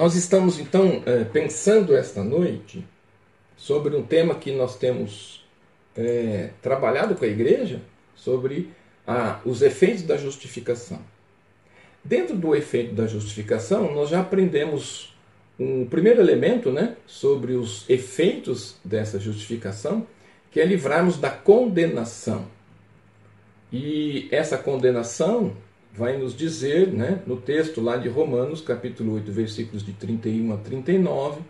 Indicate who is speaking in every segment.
Speaker 1: Nós estamos então é, pensando esta noite sobre um tema que nós temos é, trabalhado com a igreja, sobre a, os efeitos da justificação. Dentro do efeito da justificação, nós já aprendemos um primeiro elemento né, sobre os efeitos dessa justificação, que é livrarmos da condenação. E essa condenação vai nos dizer, né, no texto lá de Romanos, capítulo 8, versículos de 31 a 39,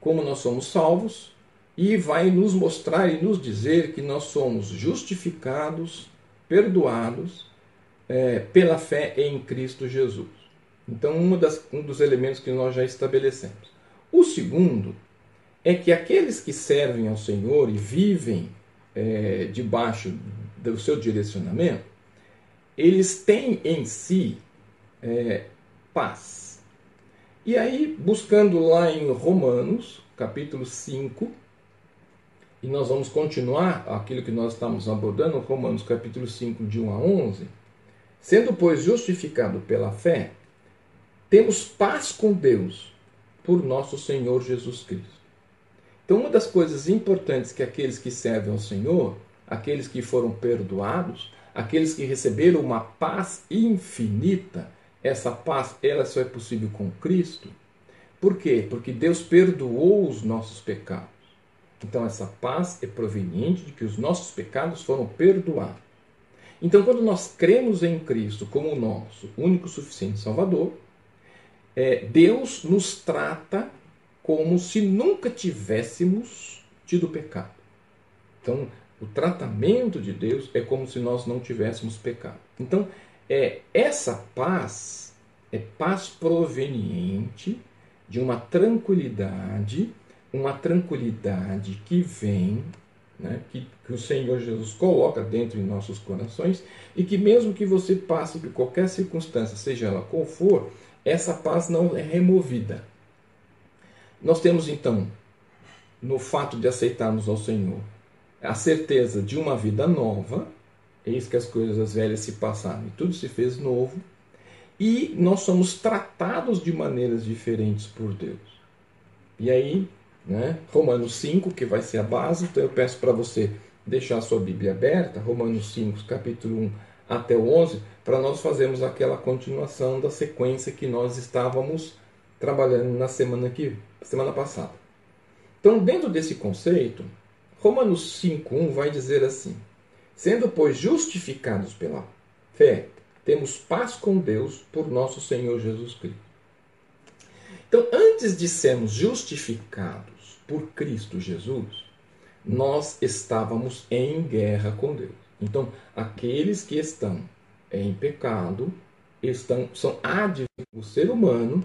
Speaker 1: como nós somos salvos, e vai nos mostrar e nos dizer que nós somos justificados, perdoados é, pela fé em Cristo Jesus. Então, das, um dos elementos que nós já estabelecemos. O segundo é que aqueles que servem ao Senhor e vivem é, debaixo do seu direcionamento, eles têm em si é, paz. E aí, buscando lá em Romanos, capítulo 5, e nós vamos continuar aquilo que nós estamos abordando, Romanos capítulo 5, de 1 a 11. Sendo, pois, justificado pela fé, temos paz com Deus por nosso Senhor Jesus Cristo. Então, uma das coisas importantes que aqueles que servem ao Senhor, aqueles que foram perdoados, aqueles que receberam uma paz infinita, essa paz ela só é possível com Cristo. Por quê? Porque Deus perdoou os nossos pecados. Então, essa paz é proveniente de que os nossos pecados foram perdoados. Então, quando nós cremos em Cristo como nosso único suficiente Salvador, é, Deus nos trata como se nunca tivéssemos tido pecado. Então, o tratamento de Deus é como se nós não tivéssemos pecado. Então, é essa paz é paz proveniente de uma tranquilidade uma tranquilidade que vem, né, que, que o Senhor Jesus coloca dentro de nossos corações e que, mesmo que você passe por qualquer circunstância, seja ela qual for, essa paz não é removida. Nós temos então, no fato de aceitarmos ao Senhor, a certeza de uma vida nova, eis que as coisas velhas se passaram e tudo se fez novo, e nós somos tratados de maneiras diferentes por Deus. E aí né? Romanos 5, que vai ser a base, então eu peço para você deixar a sua Bíblia aberta, Romanos 5, capítulo 1 até o 11, para nós fazermos aquela continuação da sequência que nós estávamos trabalhando na semana, que, semana passada. Então, dentro desse conceito, Romanos 5,1 vai dizer assim: Sendo, pois, justificados pela fé, temos paz com Deus por nosso Senhor Jesus Cristo então, antes de sermos justificados por Cristo Jesus, nós estávamos em guerra com Deus. Então, aqueles que estão em pecado estão são adversos. O ser humano,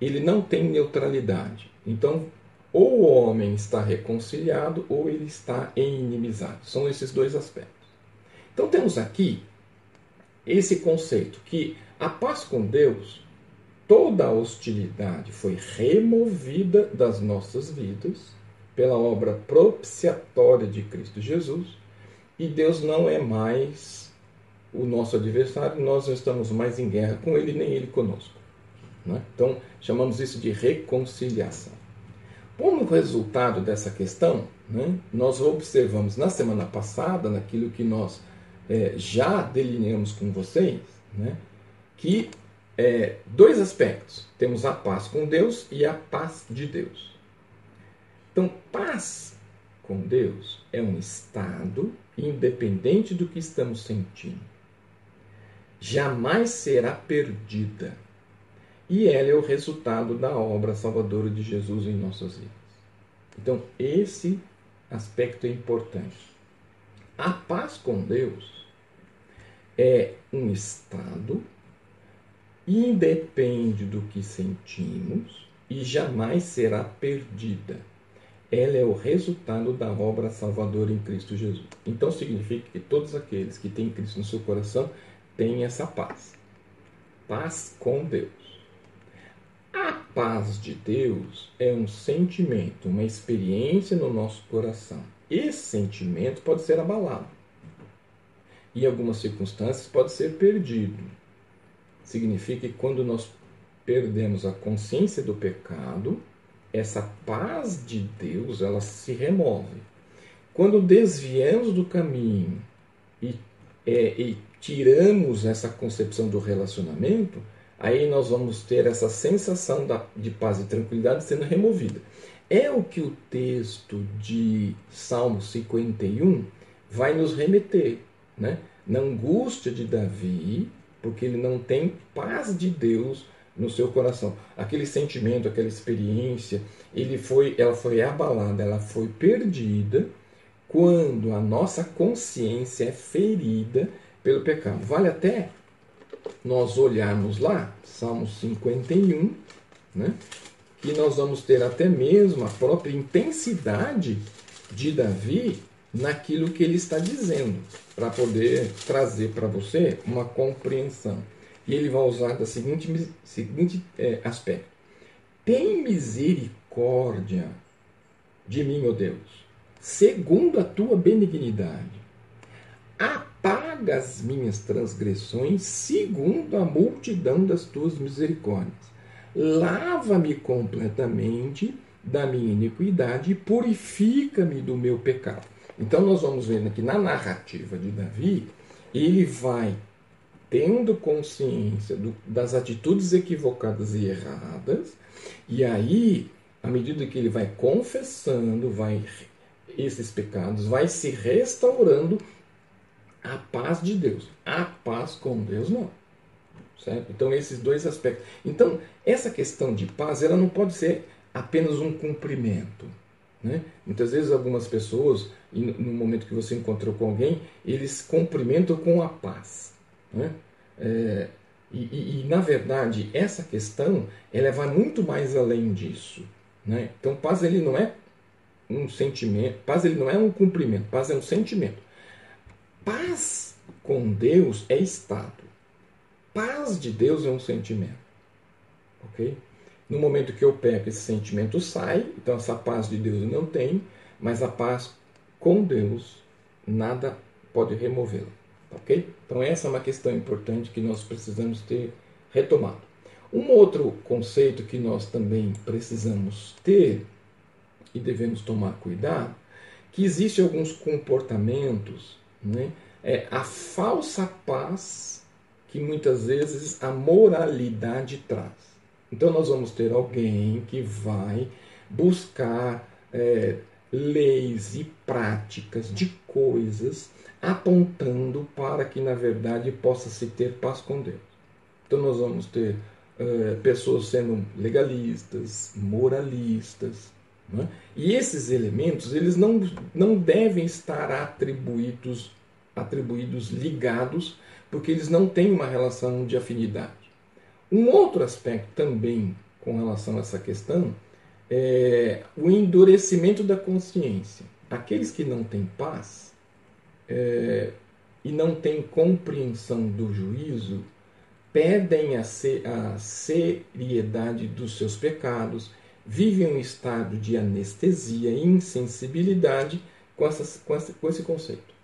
Speaker 1: ele não tem neutralidade. Então, ou o homem está reconciliado ou ele está em. São esses dois aspectos. Então, temos aqui esse conceito que a paz com Deus toda a hostilidade foi removida das nossas vidas pela obra propiciatória de Cristo Jesus e Deus não é mais o nosso adversário, nós não estamos mais em guerra com ele, nem ele conosco. Né? Então, chamamos isso de reconciliação. Como resultado dessa questão, né, nós observamos na semana passada, naquilo que nós é, já delineamos com vocês, né, que é, dois aspectos. Temos a paz com Deus e a paz de Deus. Então, paz com Deus é um estado independente do que estamos sentindo. Jamais será perdida. E ela é o resultado da obra salvadora de Jesus em nossas vidas. Então, esse aspecto é importante. A paz com Deus é um estado independe do que sentimos e jamais será perdida. Ela é o resultado da obra salvadora em Cristo Jesus. Então significa que todos aqueles que têm Cristo no seu coração têm essa paz. Paz com Deus. A paz de Deus é um sentimento, uma experiência no nosso coração. Esse sentimento pode ser abalado. Em algumas circunstâncias pode ser perdido significa que quando nós perdemos a consciência do pecado, essa paz de Deus ela se remove. Quando desviamos do caminho e, é, e tiramos essa concepção do relacionamento, aí nós vamos ter essa sensação da, de paz e tranquilidade sendo removida. É o que o texto de Salmo 51 vai nos remeter, né? na angústia de Davi, porque ele não tem paz de Deus no seu coração. Aquele sentimento, aquela experiência, ele foi, ela foi abalada, ela foi perdida quando a nossa consciência é ferida pelo pecado. Vale até nós olharmos lá, Salmo 51, né? que nós vamos ter até mesmo a própria intensidade de Davi naquilo que ele está dizendo, para poder trazer para você uma compreensão. E ele vai usar da seguinte, seguinte é, aspecto: Tem misericórdia de mim, ó Deus, segundo a tua benignidade. Apaga as minhas transgressões, segundo a multidão das tuas misericórdias. Lava-me completamente da minha iniquidade e purifica-me do meu pecado. Então nós vamos vendo que na narrativa de Davi, ele vai tendo consciência do, das atitudes equivocadas e erradas, e aí, à medida que ele vai confessando, vai esses pecados, vai se restaurando a paz de Deus. A paz com Deus não. Certo? Então, esses dois aspectos. Então, essa questão de paz, ela não pode ser apenas um cumprimento. Né? Muitas vezes algumas pessoas, no momento que você encontrou com alguém, eles cumprimentam com a paz. Né? É, e, e, e, na verdade, essa questão ela vai muito mais além disso. Né? Então, paz ele não é um sentimento, paz ele não é um cumprimento, paz é um sentimento. Paz com Deus é estado. Paz de Deus é um sentimento. Ok? No momento que eu peco, esse sentimento sai, então essa paz de Deus eu não tenho, mas a paz com Deus, nada pode removê-la. Ok? Então, essa é uma questão importante que nós precisamos ter retomado. Um outro conceito que nós também precisamos ter e devemos tomar cuidado, que existe alguns comportamentos, né? É a falsa paz que muitas vezes a moralidade traz. Então nós vamos ter alguém que vai buscar é, leis e práticas de coisas apontando para que na verdade possa se ter paz com Deus. Então nós vamos ter é, pessoas sendo legalistas, moralistas, né? e esses elementos eles não, não devem estar atribuídos atribuídos ligados porque eles não têm uma relação de afinidade. Um outro aspecto também com relação a essa questão é o endurecimento da consciência. Aqueles que não têm paz é, e não têm compreensão do juízo perdem a, ser, a seriedade dos seus pecados, vivem um estado de anestesia e insensibilidade com, essas, com, esse, com esse conceito.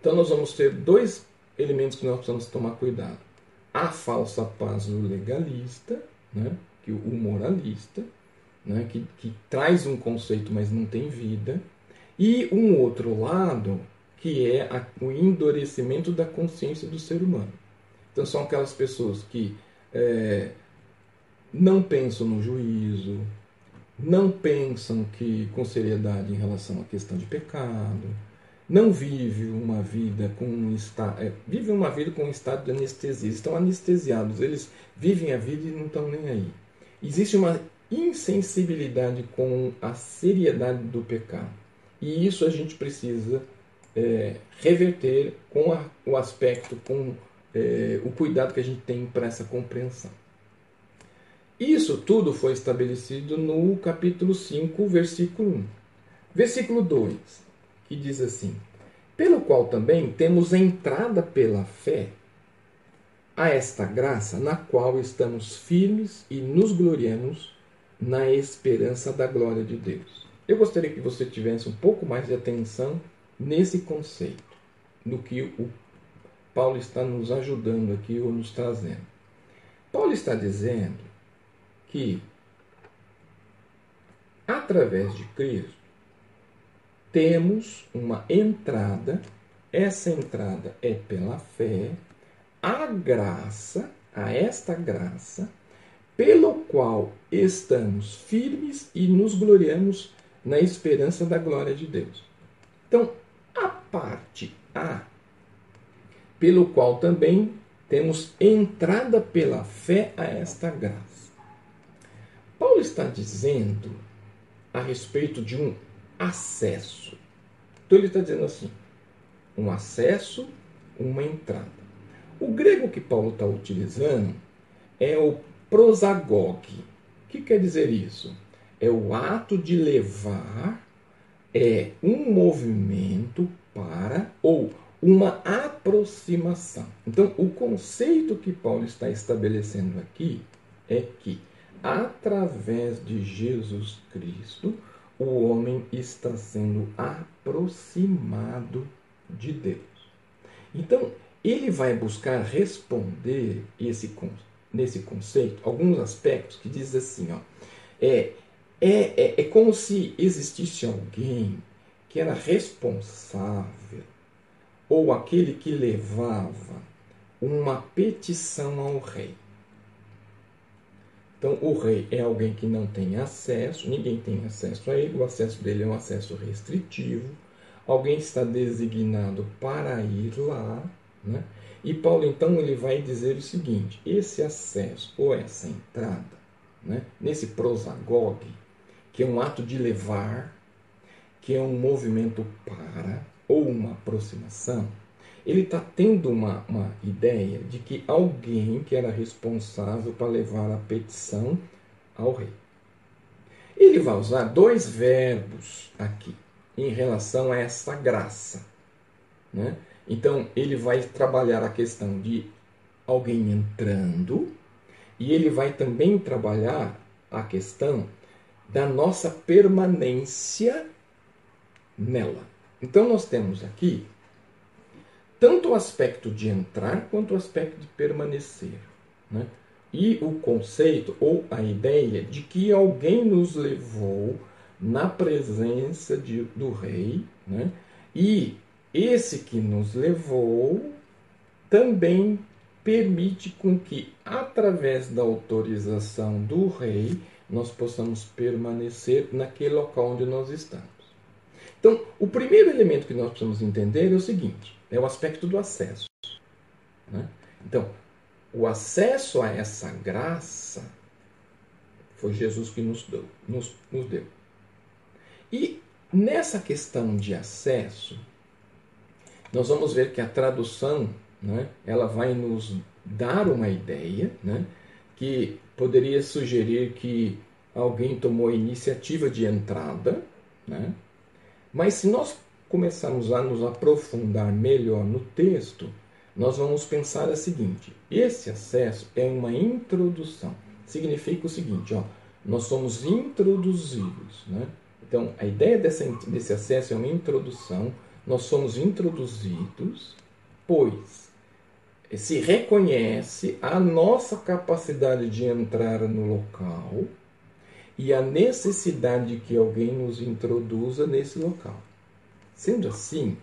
Speaker 1: Então, nós vamos ter dois elementos que nós precisamos tomar cuidado a falsa paz do legalista, né, que o moralista, né, que, que traz um conceito, mas não tem vida, e um outro lado, que é a, o endurecimento da consciência do ser humano. Então, são aquelas pessoas que é, não pensam no juízo, não pensam que com seriedade em relação à questão de pecado, não vive uma vida com um estado, é, vive uma vida com um estado de anestesia, estão anestesiados, eles vivem a vida e não estão nem aí. Existe uma insensibilidade com a seriedade do pecado. E isso a gente precisa é, reverter com a, o aspecto, com é, o cuidado que a gente tem para essa compreensão. Isso tudo foi estabelecido no capítulo 5, versículo 1. Versículo 2 que diz assim: Pelo qual também temos entrada pela fé a esta graça na qual estamos firmes e nos gloriamos na esperança da glória de Deus. Eu gostaria que você tivesse um pouco mais de atenção nesse conceito, no que o Paulo está nos ajudando aqui ou nos trazendo. Paulo está dizendo que, através de Cristo, temos uma entrada, essa entrada é pela fé, a graça, a esta graça, pelo qual estamos firmes e nos gloriamos na esperança da glória de Deus. Então, a parte A, pelo qual também temos entrada pela fé a esta graça. Paulo está dizendo a respeito de um acesso. Então ele está dizendo assim: um acesso, uma entrada. O grego que Paulo está utilizando é o prosagogue. O que quer dizer isso? É o ato de levar, é um movimento para ou uma aproximação. Então, o conceito que Paulo está estabelecendo aqui é que, através de Jesus Cristo, o homem está sendo aproximado de Deus. Então, ele vai buscar responder esse, nesse conceito alguns aspectos que diz assim, ó, é, é, é, é como se existisse alguém que era responsável ou aquele que levava uma petição ao rei. Então, o rei é alguém que não tem acesso, ninguém tem acesso a ele, o acesso dele é um acesso restritivo, alguém está designado para ir lá, né? E Paulo então ele vai dizer o seguinte: esse acesso ou essa entrada, né, nesse prosagogue, que é um ato de levar, que é um movimento para, ou uma aproximação, ele está tendo uma, uma ideia de que alguém que era responsável para levar a petição ao rei. Ele vai usar dois verbos aqui em relação a essa graça. Né? Então, ele vai trabalhar a questão de alguém entrando e ele vai também trabalhar a questão da nossa permanência nela. Então, nós temos aqui tanto o aspecto de entrar quanto o aspecto de permanecer. Né? E o conceito ou a ideia de que alguém nos levou na presença de, do rei, né? e esse que nos levou também permite com que, através da autorização do rei, nós possamos permanecer naquele local onde nós estamos. Então, o primeiro elemento que nós precisamos entender é o seguinte: é o aspecto do acesso. Né? Então, o acesso a essa graça foi Jesus que nos deu, nos, nos deu. E nessa questão de acesso, nós vamos ver que a tradução né, ela vai nos dar uma ideia né, que poderia sugerir que alguém tomou a iniciativa de entrada, né, mas se nós começarmos a nos aprofundar melhor no texto, nós vamos pensar a seguinte: esse acesso é uma introdução. Significa o seguinte, ó, nós somos introduzidos. Né? Então, a ideia dessa, desse acesso é uma introdução. Nós somos introduzidos, pois se reconhece a nossa capacidade de entrar no local e a necessidade de que alguém nos introduza nesse local. Sendo assim,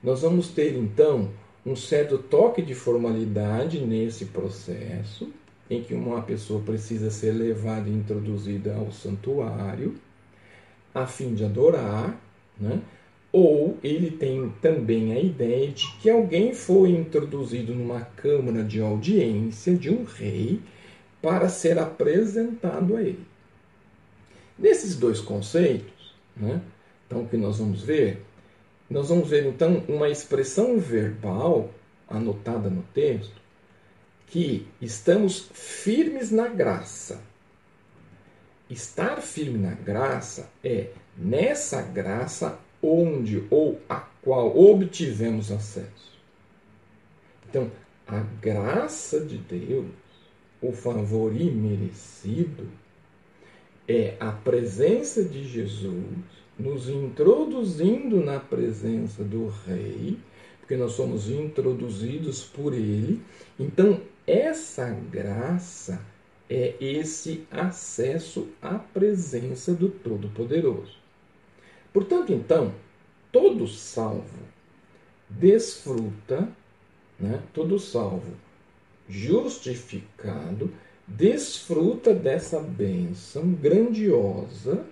Speaker 1: nós vamos ter então um certo toque de formalidade nesse processo, em que uma pessoa precisa ser levada e introduzida ao santuário, a fim de adorar, né? ou ele tem também a ideia de que alguém foi introduzido numa câmara de audiência de um rei para ser apresentado a ele. Nesses dois conceitos, né, então que nós vamos ver, nós vamos ver então uma expressão verbal anotada no texto que estamos firmes na graça. Estar firme na graça é nessa graça onde ou a qual obtivemos acesso. Então, a graça de Deus, o favor imerecido, é a presença de Jesus nos introduzindo na presença do Rei, porque nós somos introduzidos por Ele. Então, essa graça é esse acesso à presença do Todo-Poderoso. Portanto, então, todo salvo desfruta, né, todo salvo justificado, desfruta dessa bênção grandiosa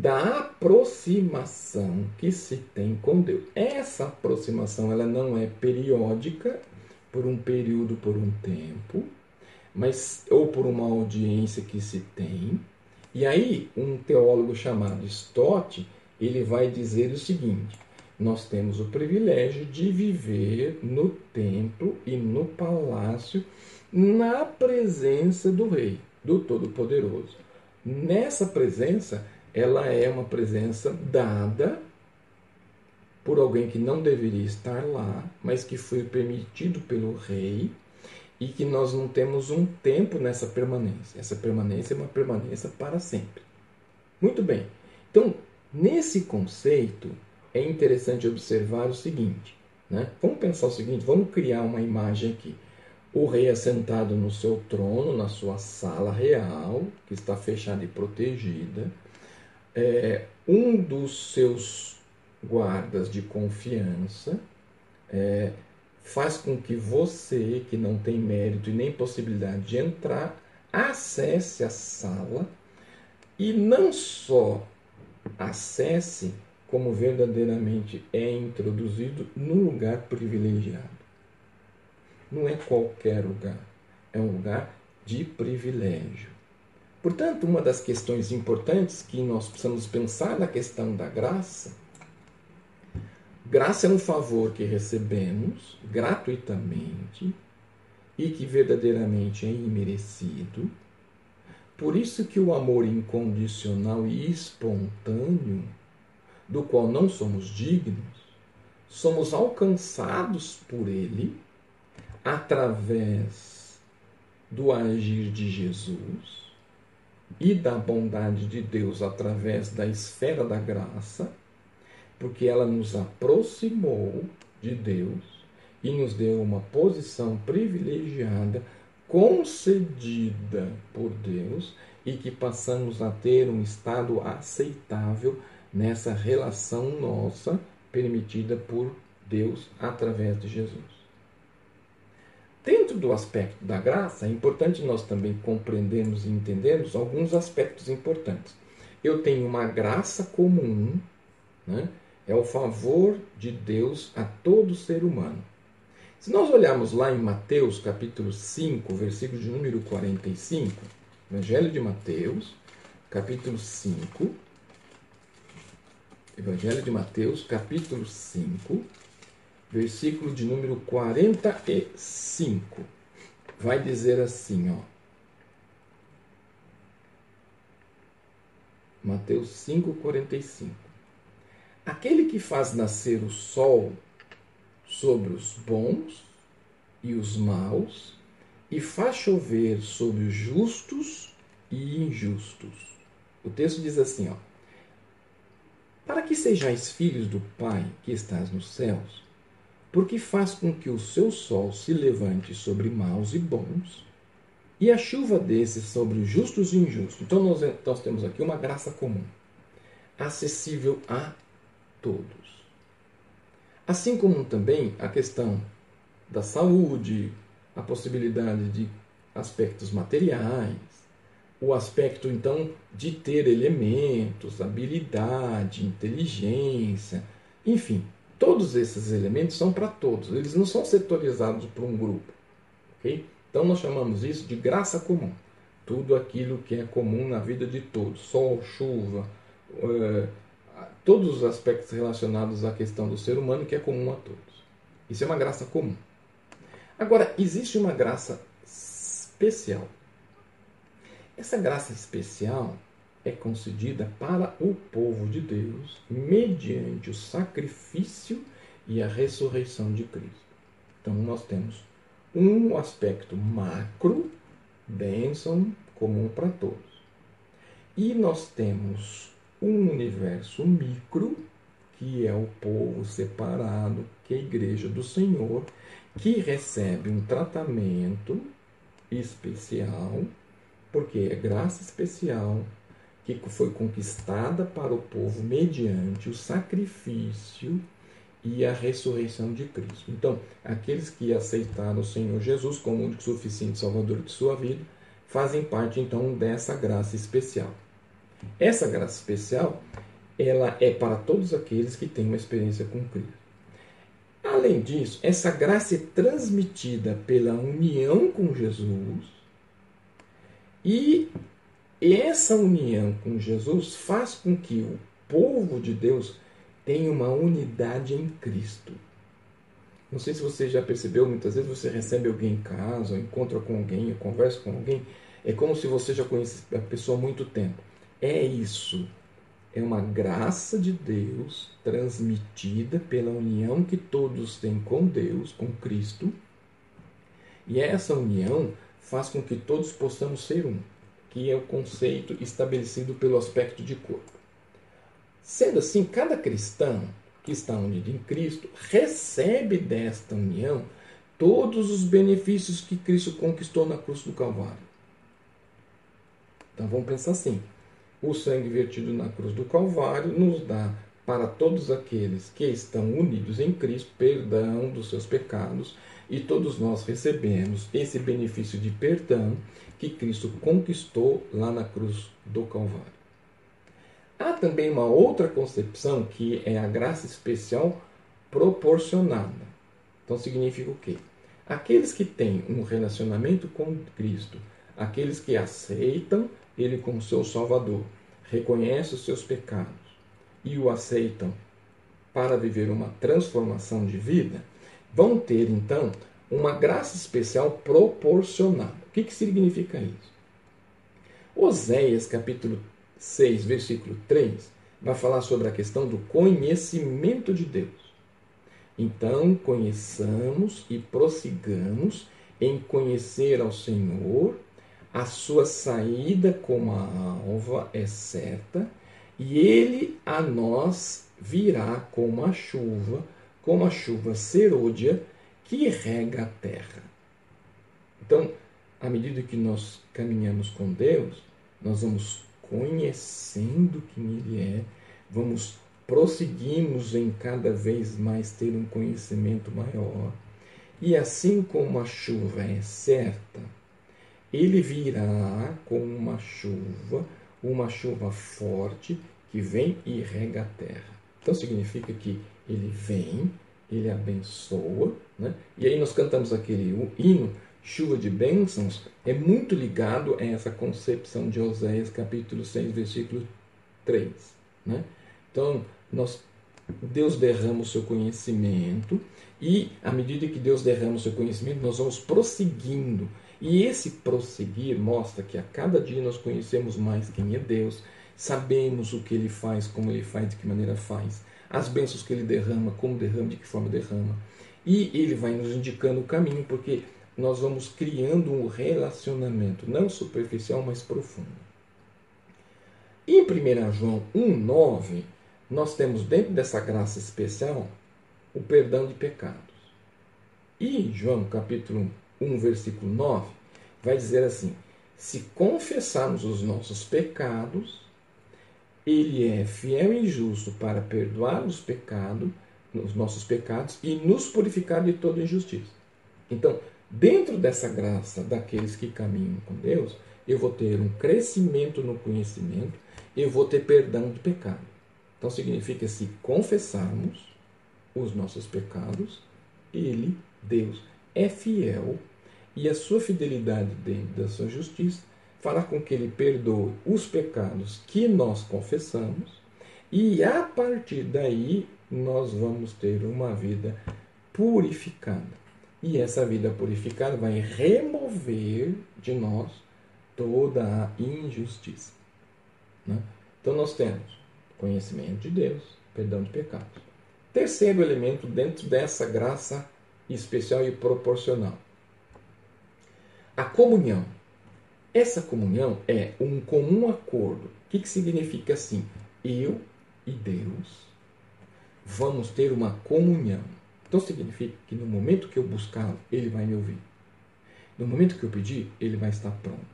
Speaker 1: da aproximação que se tem com Deus. Essa aproximação ela não é periódica, por um período, por um tempo, mas ou por uma audiência que se tem. E aí, um teólogo chamado Stott, ele vai dizer o seguinte: nós temos o privilégio de viver no templo e no palácio na presença do rei, do todo-poderoso. Nessa presença, ela é uma presença dada por alguém que não deveria estar lá, mas que foi permitido pelo rei e que nós não temos um tempo nessa permanência. Essa permanência é uma permanência para sempre. Muito bem. Então, nesse conceito, é interessante observar o seguinte. Né? Vamos pensar o seguinte: vamos criar uma imagem aqui. O rei é sentado no seu trono, na sua sala real, que está fechada e protegida. É, um dos seus guardas de confiança é, faz com que você, que não tem mérito e nem possibilidade de entrar, acesse a sala e não só acesse, como verdadeiramente é introduzido num lugar privilegiado. Não é qualquer lugar, é um lugar de privilégio. Portanto, uma das questões importantes que nós precisamos pensar na questão da graça Graça é um favor que recebemos gratuitamente e que verdadeiramente é imerecido. Por isso que o amor incondicional e espontâneo, do qual não somos dignos, somos alcançados por ele através do agir de Jesus e da bondade de Deus através da esfera da graça porque ela nos aproximou de Deus e nos deu uma posição privilegiada concedida por Deus e que passamos a ter um estado aceitável nessa relação nossa permitida por Deus através de Jesus. Do aspecto da graça, é importante nós também compreendermos e entendermos alguns aspectos importantes. Eu tenho uma graça comum, né? é o favor de Deus a todo ser humano. Se nós olharmos lá em Mateus capítulo 5, versículo de número 45, Evangelho de Mateus, capítulo 5, Evangelho de Mateus, capítulo 5, versículo de número 45. Vai dizer assim, ó. Mateus 5, 45. Aquele que faz nascer o sol sobre os bons e os maus, e faz chover sobre os justos e injustos. O texto diz assim, ó: Para que sejais filhos do Pai que estás nos céus, porque faz com que o seu sol se levante sobre maus e bons, e a chuva desce sobre os justos e injustos. Então nós, nós temos aqui uma graça comum, acessível a todos. Assim como também a questão da saúde, a possibilidade de aspectos materiais, o aspecto então de ter elementos, habilidade, inteligência, enfim, todos esses elementos são para todos, eles não são setorizados por um grupo. ok? Então nós chamamos isso de graça comum. Tudo aquilo que é comum na vida de todos, sol, chuva, uh, todos os aspectos relacionados à questão do ser humano que é comum a todos. Isso é uma graça comum. Agora, existe uma graça especial. Essa graça especial é concedida para o povo de Deus mediante o sacrifício e a ressurreição de Cristo. Então, nós temos um aspecto macro, bênção comum para todos. E nós temos um universo micro, que é o povo separado, que é a igreja do Senhor, que recebe um tratamento especial, porque é graça especial que foi conquistada para o povo mediante o sacrifício e a ressurreição de Cristo. Então, aqueles que aceitaram o Senhor Jesus como único suficiente Salvador de sua vida, fazem parte então dessa graça especial. Essa graça especial, ela é para todos aqueles que têm uma experiência com Cristo. Além disso, essa graça é transmitida pela união com Jesus e essa união com Jesus faz com que o povo de Deus tenha uma unidade em Cristo. Não sei se você já percebeu, muitas vezes você recebe alguém em casa, ou encontra com alguém, ou conversa com alguém, é como se você já conhecesse a pessoa há muito tempo. É isso. É uma graça de Deus transmitida pela união que todos têm com Deus, com Cristo. E essa união faz com que todos possamos ser um, que é o conceito estabelecido pelo aspecto de corpo. Sendo assim, cada cristão que está unido em Cristo recebe desta união todos os benefícios que Cristo conquistou na cruz do Calvário. Então vamos pensar assim: o sangue vertido na cruz do Calvário nos dá para todos aqueles que estão unidos em Cristo perdão dos seus pecados e todos nós recebemos esse benefício de perdão que Cristo conquistou lá na cruz do Calvário. Há também uma outra concepção que é a graça especial proporcionada. Então significa o quê? Aqueles que têm um relacionamento com Cristo, aqueles que aceitam Ele como seu Salvador, reconhecem os seus pecados e o aceitam para viver uma transformação de vida, vão ter então uma graça especial proporcionada. O que, que significa isso? Oséias capítulo 6, versículo 3, vai falar sobre a questão do conhecimento de Deus. Então, conheçamos e prossigamos em conhecer ao Senhor, a sua saída como a alva é certa, e ele a nós virá como a chuva, como a chuva serôdia que rega a terra. Então, à medida que nós caminhamos com Deus, nós vamos conhecendo quem Ele é, vamos prosseguimos em cada vez mais ter um conhecimento maior. E assim como a chuva é certa, ele virá com uma chuva, uma chuva forte que vem e rega a terra. Então significa que ele vem, ele abençoa, né? e aí nós cantamos aquele hino chuva de bênçãos é muito ligado a essa concepção de Oséias capítulo 6, versículo 3. Né? Então, nós, Deus derrama o seu conhecimento e, à medida que Deus derrama o seu conhecimento, nós vamos prosseguindo. E esse prosseguir mostra que a cada dia nós conhecemos mais quem é Deus, sabemos o que Ele faz, como Ele faz, de que maneira faz, as bênçãos que Ele derrama, como derrama, de que forma derrama. E Ele vai nos indicando o caminho, porque nós vamos criando um relacionamento, não superficial, mas profundo. Em 1 João 1,9, nós temos dentro dessa graça especial o perdão de pecados. E João capítulo 1, versículo 9, vai dizer assim: se confessarmos os nossos pecados, ele é fiel e justo para perdoar os pecados, os nossos pecados e nos purificar de toda injustiça. Então, Dentro dessa graça daqueles que caminham com Deus, eu vou ter um crescimento no conhecimento, eu vou ter perdão do pecado. Então significa se confessarmos os nossos pecados, ele, Deus, é fiel e a sua fidelidade dentro da sua justiça fará com que ele perdoe os pecados que nós confessamos e a partir daí nós vamos ter uma vida purificada. E essa vida purificada vai remover de nós toda a injustiça. Né? Então nós temos conhecimento de Deus, perdão de pecados. Terceiro elemento dentro dessa graça especial e proporcional. A comunhão. Essa comunhão é um comum acordo. O que, que significa assim? Eu e Deus vamos ter uma comunhão. Então significa que no momento que eu buscá-lo, ele vai me ouvir. No momento que eu pedir, ele vai estar pronto.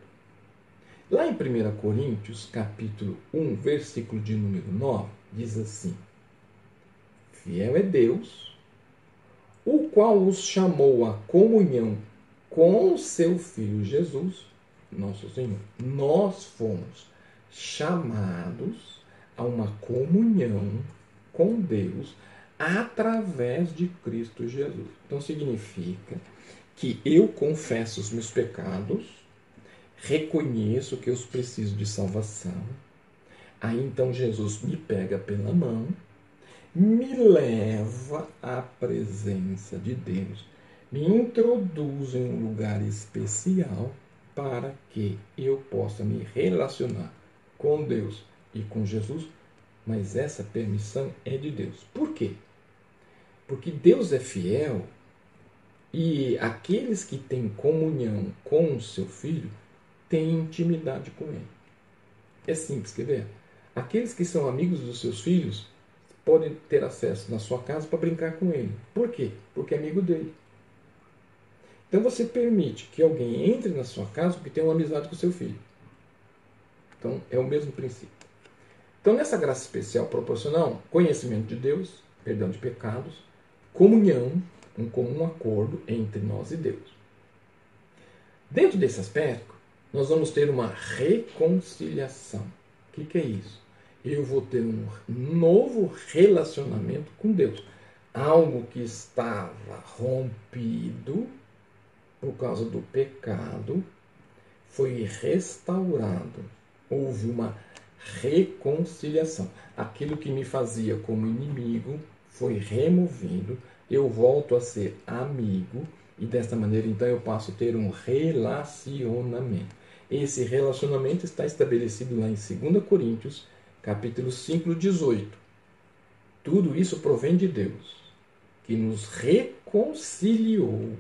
Speaker 1: Lá em 1 Coríntios, capítulo 1, versículo de número 9, diz assim: Fiel é Deus, o qual os chamou à comunhão com seu Filho Jesus, nosso Senhor. Nós fomos chamados a uma comunhão com Deus através de Cristo Jesus. Então significa que eu confesso os meus pecados, reconheço que eu preciso de salvação. Aí então Jesus me pega pela mão, me leva à presença de Deus, me introduz em um lugar especial para que eu possa me relacionar com Deus e com Jesus, mas essa permissão é de Deus. Por quê? Porque Deus é fiel e aqueles que têm comunhão com o seu filho têm intimidade com ele. É simples, quer ver? Aqueles que são amigos dos seus filhos podem ter acesso na sua casa para brincar com ele. Por quê? Porque é amigo dele. Então você permite que alguém entre na sua casa porque tem uma amizade com o seu filho. Então é o mesmo princípio. Então nessa graça especial proporcional, conhecimento de Deus, perdão de pecados, comunhão, um comum acordo entre nós e Deus. Dentro desse aspecto, nós vamos ter uma reconciliação. O que, que é isso? Eu vou ter um novo relacionamento com Deus. Algo que estava rompido por causa do pecado foi restaurado. Houve uma reconciliação. Aquilo que me fazia como inimigo foi removido, eu volto a ser amigo e desta maneira então eu passo a ter um relacionamento. Esse relacionamento está estabelecido lá em 2 Coríntios, capítulo 5, 18. Tudo isso provém de Deus, que nos reconciliou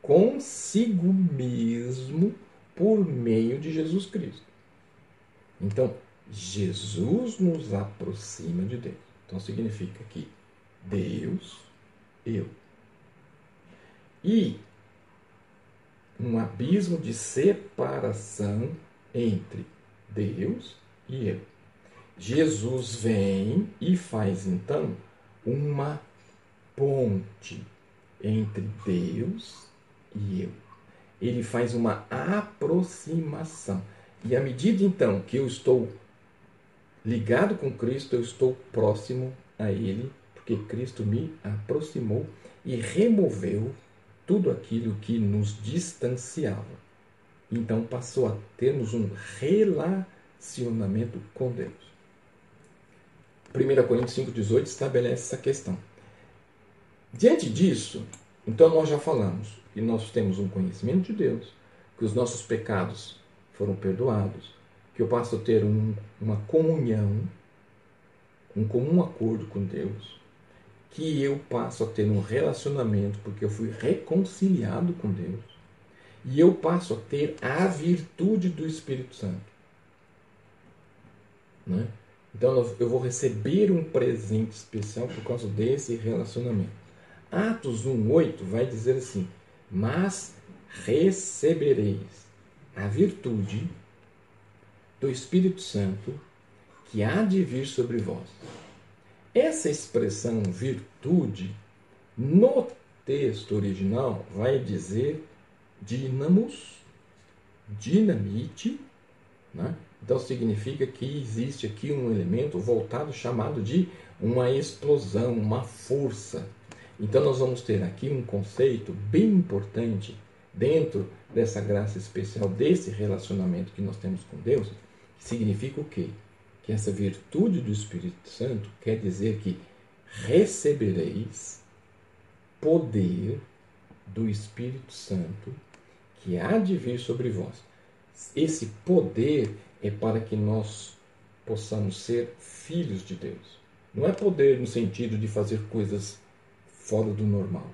Speaker 1: consigo mesmo por meio de Jesus Cristo. Então, Jesus nos aproxima de Deus. Então significa que Deus, eu. E um abismo de separação entre Deus e eu. Jesus vem e faz então uma ponte entre Deus e eu. Ele faz uma aproximação. E à medida então que eu estou ligado com Cristo, eu estou próximo a Ele porque Cristo me aproximou e removeu tudo aquilo que nos distanciava. Então passou a termos um relacionamento com Deus. 1 Coríntios 5,18 estabelece essa questão. Diante disso, então nós já falamos que nós temos um conhecimento de Deus, que os nossos pecados foram perdoados, que eu passo a ter um, uma comunhão, um comum acordo com Deus, que eu passo a ter um relacionamento porque eu fui reconciliado com Deus e eu passo a ter a virtude do Espírito Santo. Né? Então eu vou receber um presente especial por causa desse relacionamento. Atos 1,8 vai dizer assim: Mas recebereis a virtude do Espírito Santo que há de vir sobre vós essa expressão virtude, no texto original, vai dizer dínamos, dinamite, né? então significa que existe aqui um elemento voltado chamado de uma explosão, uma força. Então nós vamos ter aqui um conceito bem importante dentro dessa graça especial, desse relacionamento que nós temos com Deus, que significa o quê? Que essa virtude do Espírito Santo quer dizer que recebereis poder do Espírito Santo que há de vir sobre vós. Esse poder é para que nós possamos ser filhos de Deus. Não é poder no sentido de fazer coisas fora do normal,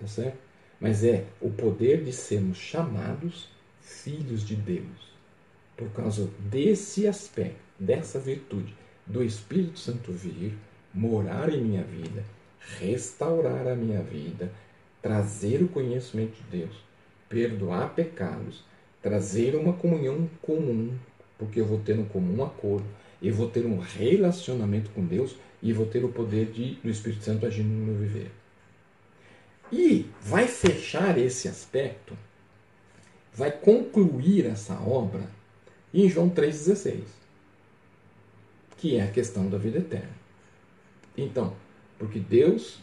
Speaker 1: tá certo? Mas é o poder de sermos chamados filhos de Deus por causa desse aspecto dessa virtude do Espírito Santo vir, morar em minha vida, restaurar a minha vida, trazer o conhecimento de Deus, perdoar pecados, trazer uma comunhão comum, porque eu vou ter um comum acordo, eu vou ter um relacionamento com Deus e vou ter o poder de, do Espírito Santo agindo no meu viver. E vai fechar esse aspecto, vai concluir essa obra em João 3,16, que é a questão da vida eterna. Então, porque Deus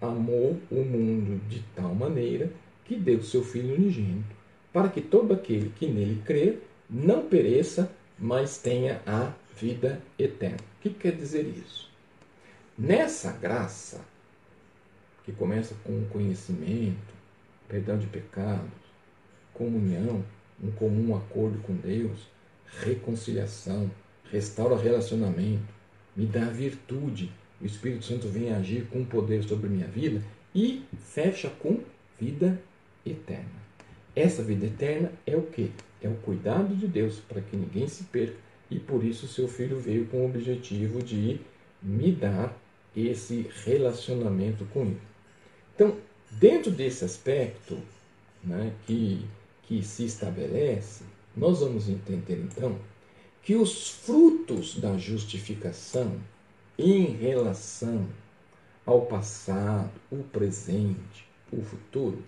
Speaker 1: amou o mundo de tal maneira que deu seu Filho unigênito, para que todo aquele que nele crê não pereça, mas tenha a vida eterna. O que quer dizer isso? Nessa graça, que começa com conhecimento, perdão de pecados, comunhão, um comum acordo com Deus, reconciliação, restaura relacionamento, me dá virtude, o Espírito Santo vem agir com poder sobre minha vida e fecha com vida eterna. Essa vida eterna é o que? É o cuidado de Deus para que ninguém se perca e por isso seu filho veio com o objetivo de me dar esse relacionamento com ele. Então, dentro desse aspecto né, que, que se estabelece, nós vamos entender então que os frutos da justificação em relação ao passado, o presente, o futuro,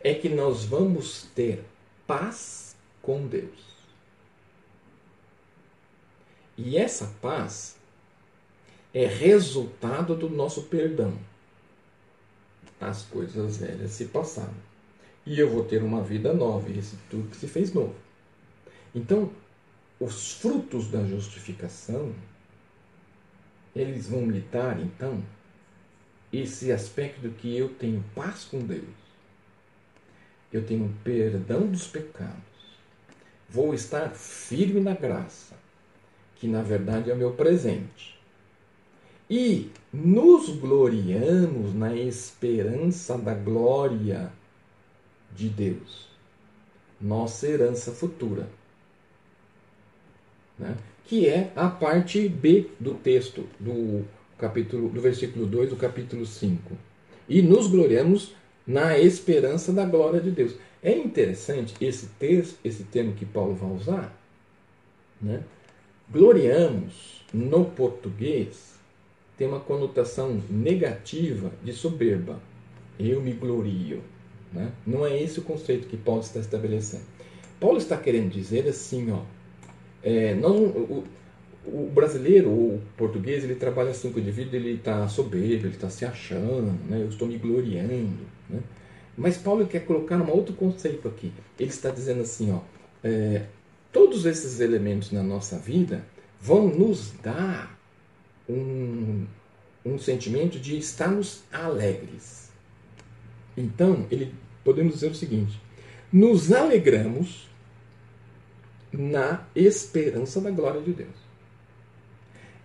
Speaker 1: é que nós vamos ter paz com Deus. E essa paz é resultado do nosso perdão. As coisas velhas se passaram. E eu vou ter uma vida nova, e esse tudo que se fez novo. Então, os frutos da justificação, eles vão dar, então, esse aspecto que eu tenho paz com Deus, eu tenho perdão dos pecados, vou estar firme na graça, que na verdade é o meu presente. E nos gloriamos na esperança da glória de Deus, nossa herança futura. Né? Que é a parte B do texto, do capítulo do versículo 2 do capítulo 5. E nos gloriamos na esperança da glória de Deus. É interessante esse texto, esse termo que Paulo vai usar, né? Gloriamos no português tem uma conotação negativa de soberba. Eu me glorio. Né? Não é esse o conceito que Paulo está estabelecendo. Paulo está querendo dizer assim, ó, é, não, o, o, brasileiro, o português, ele trabalha assim com o indivíduo, ele está soberbo, ele está se achando, né? eu estou me gloriando. Né? Mas Paulo quer colocar um outro conceito aqui. Ele está dizendo assim, ó, é, todos esses elementos na nossa vida vão nos dar um, um sentimento de estarmos alegres. Então, ele podemos dizer o seguinte: nos alegramos na esperança da glória de Deus.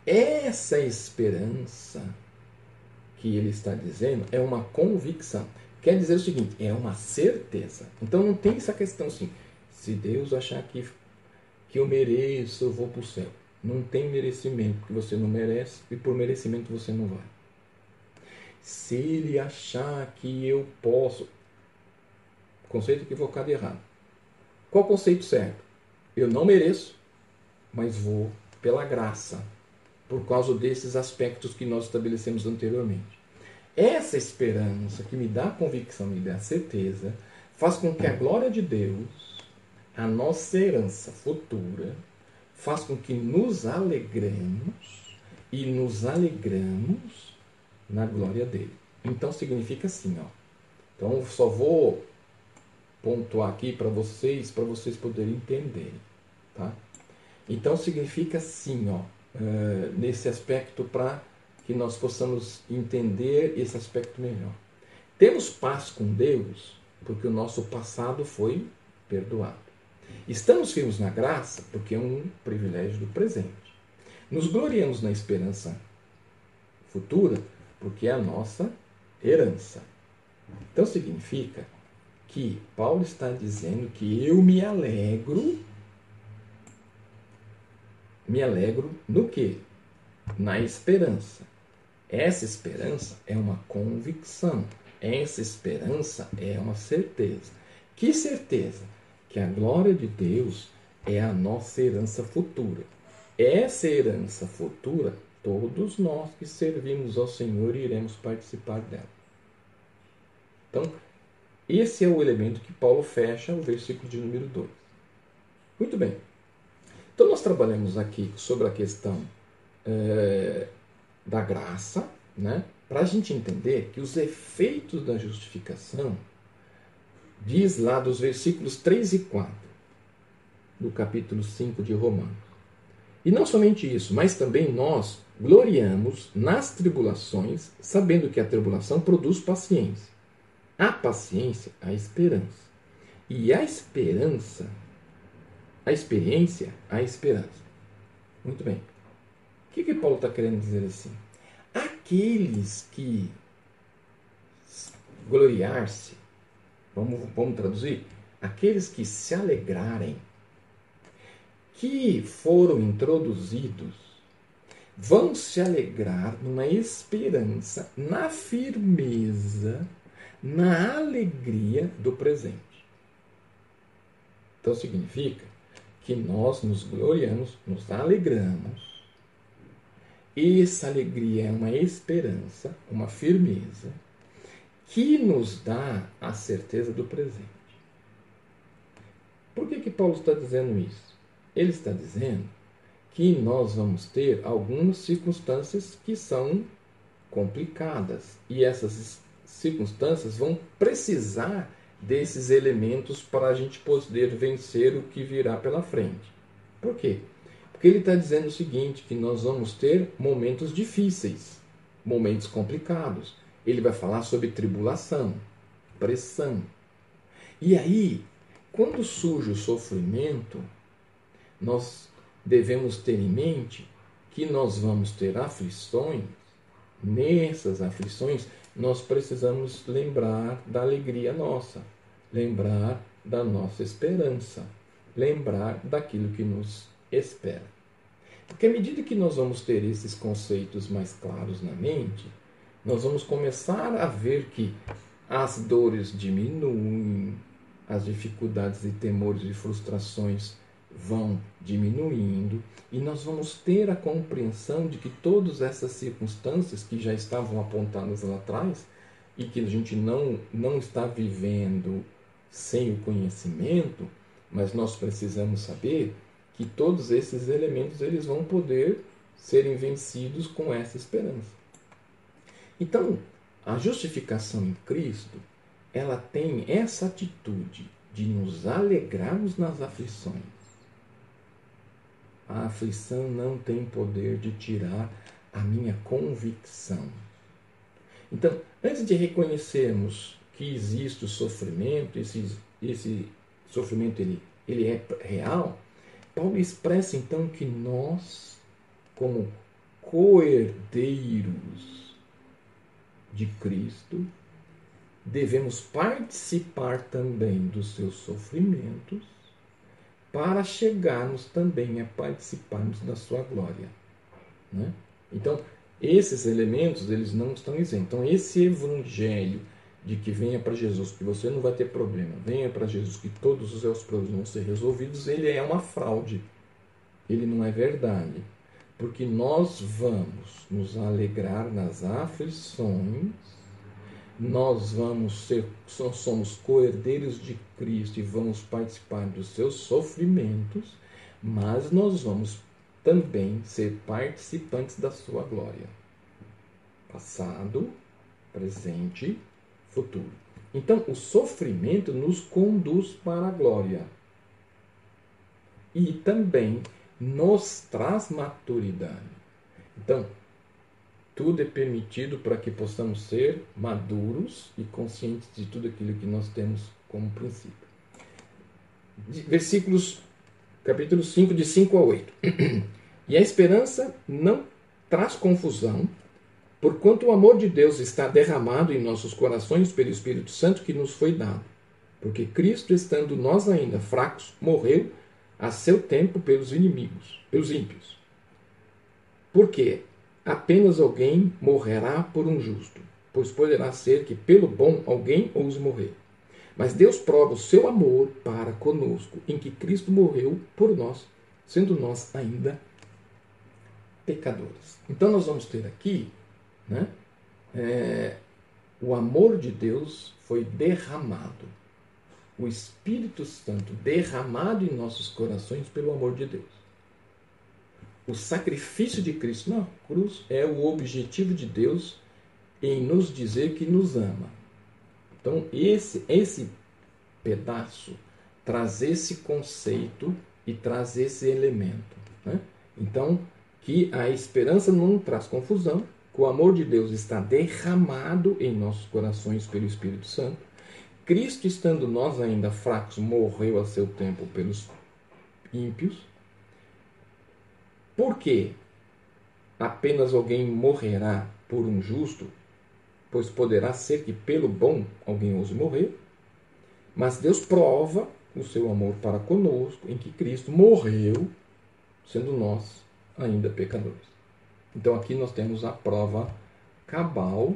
Speaker 1: Essa esperança que ele está dizendo é uma convicção. Quer dizer o seguinte, é uma certeza. Então não tem essa questão assim, se Deus achar que, que eu mereço, eu vou para o céu. Não tem merecimento, porque você não merece e por merecimento você não vai. Se ele achar que eu posso. Conceito equivocado e errado. Qual conceito certo? Eu não mereço, mas vou pela graça, por causa desses aspectos que nós estabelecemos anteriormente. Essa esperança que me dá a convicção, me dá a certeza, faz com que a glória de Deus, a nossa herança futura, faz com que nos alegremos e nos alegramos na glória dele. Então significa assim, ó. Então só vou pontuar aqui para vocês, para vocês poderem entender, tá? Então significa assim, ó, uh, nesse aspecto para que nós possamos entender esse aspecto melhor. Temos paz com Deus porque o nosso passado foi perdoado. Estamos firmes na graça porque é um privilégio do presente. Nos gloriamos na esperança futura porque é a nossa herança. Então significa que Paulo está dizendo que eu me alegro, me alegro no que? Na esperança. essa esperança é uma convicção. Essa esperança é uma certeza. Que certeza? Que a glória de Deus é a nossa herança futura. Essa herança futura, todos nós que servimos ao Senhor iremos participar dela. Então, esse é o elemento que Paulo fecha o versículo de número 2. Muito bem. Então, nós trabalhamos aqui sobre a questão é, da graça, né? para a gente entender que os efeitos da justificação, diz lá dos versículos 3 e 4, do capítulo 5 de Romanos. E não somente isso, mas também nós gloriamos nas tribulações, sabendo que a tribulação produz paciência. A paciência, a esperança. E a esperança, a experiência, a esperança. Muito bem. O que, que Paulo está querendo dizer assim? aqueles que gloriar-se, vamos, vamos traduzir, aqueles que se alegrarem, que foram introduzidos, vão se alegrar numa esperança, na firmeza, na alegria do presente. Então significa que nós nos gloriamos, nos alegramos essa alegria é uma esperança, uma firmeza, que nos dá a certeza do presente. Por que, que Paulo está dizendo isso? Ele está dizendo que nós vamos ter algumas circunstâncias que são complicadas e essas circunstâncias vão precisar desses elementos para a gente poder vencer o que virá pela frente. Por quê? Porque ele está dizendo o seguinte: que nós vamos ter momentos difíceis, momentos complicados. Ele vai falar sobre tribulação, pressão. E aí, quando surge o sofrimento, nós devemos ter em mente que nós vamos ter aflições. Nessas aflições, nós precisamos lembrar da alegria nossa, lembrar da nossa esperança, lembrar daquilo que nos espera. Porque à medida que nós vamos ter esses conceitos mais claros na mente, nós vamos começar a ver que as dores diminuem, as dificuldades e temores e frustrações vão diminuindo e nós vamos ter a compreensão de que todas essas circunstâncias que já estavam apontadas lá atrás e que a gente não, não está vivendo sem o conhecimento, mas nós precisamos saber que todos esses elementos eles vão poder serem vencidos com essa esperança. Então, a justificação em Cristo, ela tem essa atitude de nos alegrarmos nas aflições. A aflição não tem poder de tirar a minha convicção. Então, antes de reconhecermos que existe o sofrimento, esse, esse sofrimento ele, ele é real, Paulo expressa então que nós, como coerdeiros de Cristo, devemos participar também dos seus sofrimentos para chegarmos também a participarmos da sua glória. Né? Então, esses elementos eles não estão isentos. Então, esse evangelho de que venha para Jesus, que você não vai ter problema, venha para Jesus, que todos os seus problemas vão ser resolvidos, ele é uma fraude. Ele não é verdade. Porque nós vamos nos alegrar nas aflições, nós vamos ser, somos coerdeiros de Cristo e vamos participar dos seus sofrimentos, mas nós vamos também ser participantes da sua glória. Passado, presente futuro. Então, o sofrimento nos conduz para a glória. E também nos traz maturidade. Então, tudo é permitido para que possamos ser maduros e conscientes de tudo aquilo que nós temos como princípio. Versículos, capítulo 5, de 5 a 8. E a esperança não traz confusão, Porquanto o amor de Deus está derramado em nossos corações pelo Espírito Santo que nos foi dado. Porque Cristo, estando nós ainda fracos, morreu a seu tempo pelos inimigos, pelos ímpios. Porque apenas alguém morrerá por um justo, pois poderá ser que pelo bom alguém ouse morrer. Mas Deus prova o seu amor para conosco, em que Cristo morreu por nós, sendo nós ainda pecadores. Então nós vamos ter aqui né, é, o amor de Deus foi derramado. O Espírito Santo derramado em nossos corações pelo amor de Deus. O sacrifício de Cristo na cruz é o objetivo de Deus em nos dizer que nos ama. Então, esse, esse pedaço traz esse conceito e traz esse elemento. Né? Então, que a esperança não traz confusão, que o amor de Deus está derramado em nossos corações pelo Espírito Santo. Cristo, estando nós ainda fracos, morreu a seu tempo pelos ímpios. Por quê? Apenas alguém morrerá por um justo, pois poderá ser que pelo bom alguém ouse morrer. Mas Deus prova o seu amor para conosco em que Cristo morreu, sendo nós ainda pecadores. Então aqui nós temos a prova cabal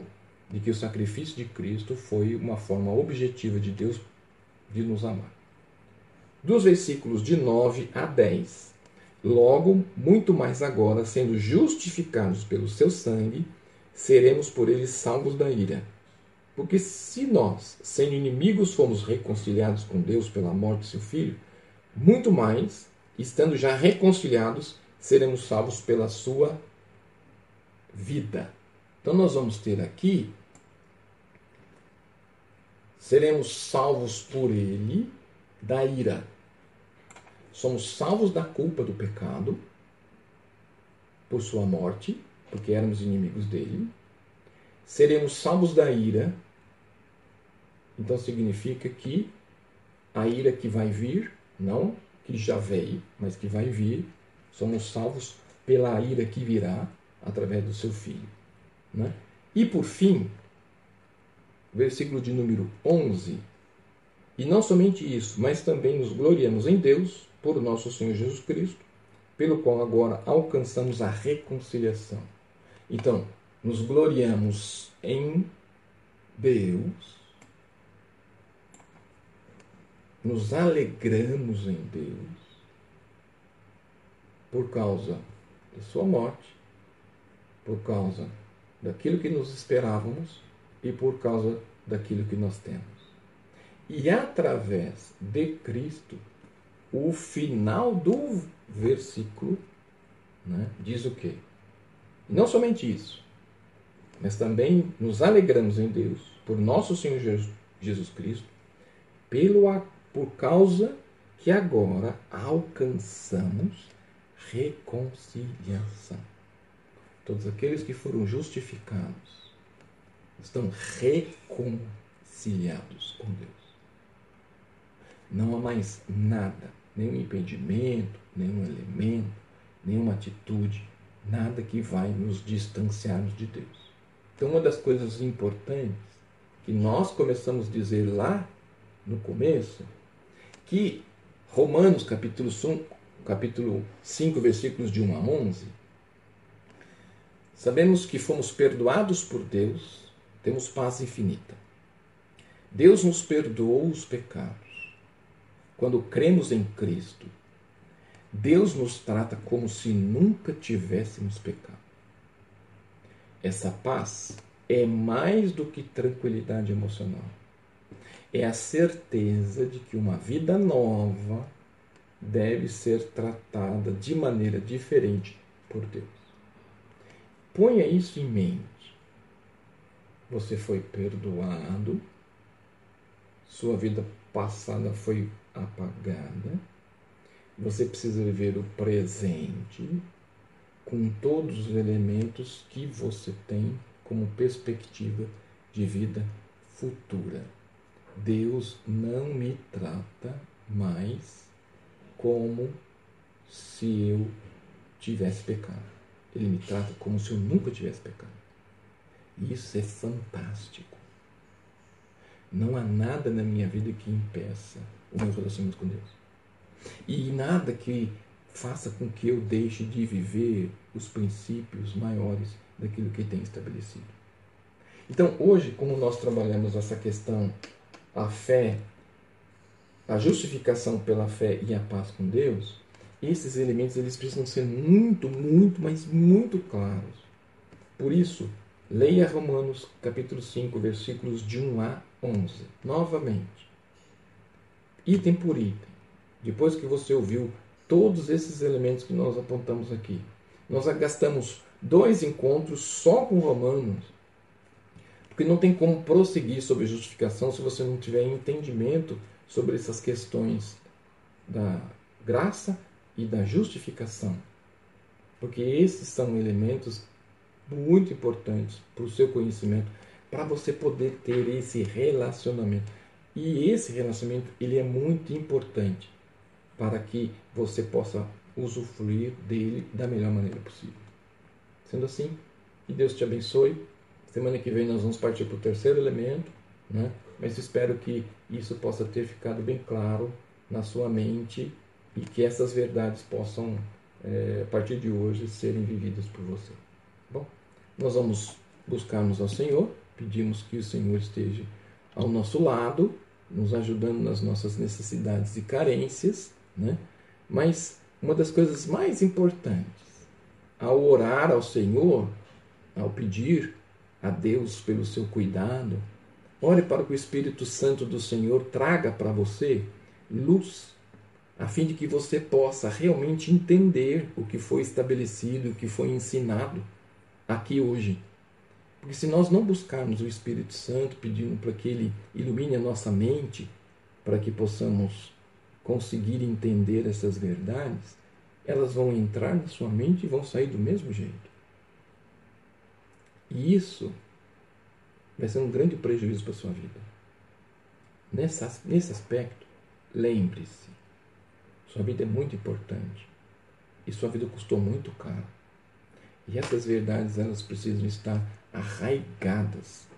Speaker 1: de que o sacrifício de Cristo foi uma forma objetiva de Deus de nos amar. Dos versículos de 9 a 10. Logo, muito mais agora, sendo justificados pelo seu sangue, seremos por ele salvos da ira. Porque se nós, sendo inimigos, fomos reconciliados com Deus pela morte de seu filho, muito mais, estando já reconciliados, seremos salvos pela sua vida. Então nós vamos ter aqui seremos salvos por ele da ira. Somos salvos da culpa do pecado por sua morte, porque éramos inimigos dele. Seremos salvos da ira. Então significa que a ira que vai vir, não que já veio, mas que vai vir, Somos salvos pela ira que virá através do seu Filho. Né? E por fim, versículo de número 11. E não somente isso, mas também nos gloriamos em Deus, por nosso Senhor Jesus Cristo, pelo qual agora alcançamos a reconciliação. Então, nos gloriamos em Deus, nos alegramos em Deus, por causa de sua morte, por causa daquilo que nos esperávamos e por causa daquilo que nós temos. E através de Cristo, o final do versículo né, diz o quê? Não somente isso, mas também nos alegramos em Deus por nosso Senhor Jesus Cristo, pelo, por causa que agora alcançamos reconciliação. Todos aqueles que foram justificados estão reconciliados com Deus. Não há mais nada, nenhum impedimento, nenhum elemento, nenhuma atitude, nada que vai nos distanciar de Deus. Então, uma das coisas importantes que nós começamos a dizer lá no começo, que Romanos capítulo 5, capítulo 5, versículos de 1 a 11, sabemos que fomos perdoados por Deus, temos paz infinita. Deus nos perdoou os pecados. Quando cremos em Cristo, Deus nos trata como se nunca tivéssemos pecado. Essa paz é mais do que tranquilidade emocional. É a certeza de que uma vida nova deve ser tratada de maneira diferente por Deus. Ponha isso em mente. Você foi perdoado, sua vida passada foi apagada, você precisa viver o presente com todos os elementos que você tem como perspectiva de vida futura. Deus não me trata mais como se eu tivesse pecado. Ele me trata como se eu nunca tivesse pecado. Isso é fantástico. Não há nada na minha vida que impeça o meu relacionamento com Deus. E nada que faça com que eu deixe de viver os princípios maiores daquilo que tem estabelecido. Então, hoje, como nós trabalhamos essa questão, a fé, a justificação pela fé e a paz com Deus, esses elementos eles precisam ser muito, muito, mas muito claros. Por isso, leia Romanos capítulo 5, versículos de 1 a 11, novamente. Item por item. Depois que você ouviu todos esses elementos que nós apontamos aqui, nós gastamos dois encontros só com Romanos porque não tem como prosseguir sobre justificação se você não tiver entendimento sobre essas questões da graça e da justificação. Porque esses são elementos muito importantes para o seu conhecimento, para você poder ter esse relacionamento. E esse relacionamento ele é muito importante para que você possa usufruir dele da melhor maneira possível. Sendo assim, que Deus te abençoe Semana que vem nós vamos partir para o terceiro elemento, né? mas espero que isso possa ter ficado bem claro na sua mente e que essas verdades possam, é, a partir de hoje, serem vividas por você. Bom, nós vamos buscarmos ao Senhor, pedimos que o Senhor esteja ao nosso lado, nos ajudando nas nossas necessidades e carências, né? mas uma das coisas mais importantes ao orar ao Senhor, ao pedir a Deus pelo seu cuidado. Ore para que o Espírito Santo do Senhor traga para você luz, a fim de que você possa realmente entender o que foi estabelecido, o que foi ensinado aqui hoje. Porque se nós não buscarmos o Espírito Santo, pedindo para que ele ilumine a nossa mente, para que possamos conseguir entender essas verdades, elas vão entrar na sua mente e vão sair do mesmo jeito. E isso vai ser um grande prejuízo para a sua vida. Nessa, nesse aspecto, lembre-se: sua vida é muito importante e sua vida custou muito caro. E essas verdades elas precisam estar arraigadas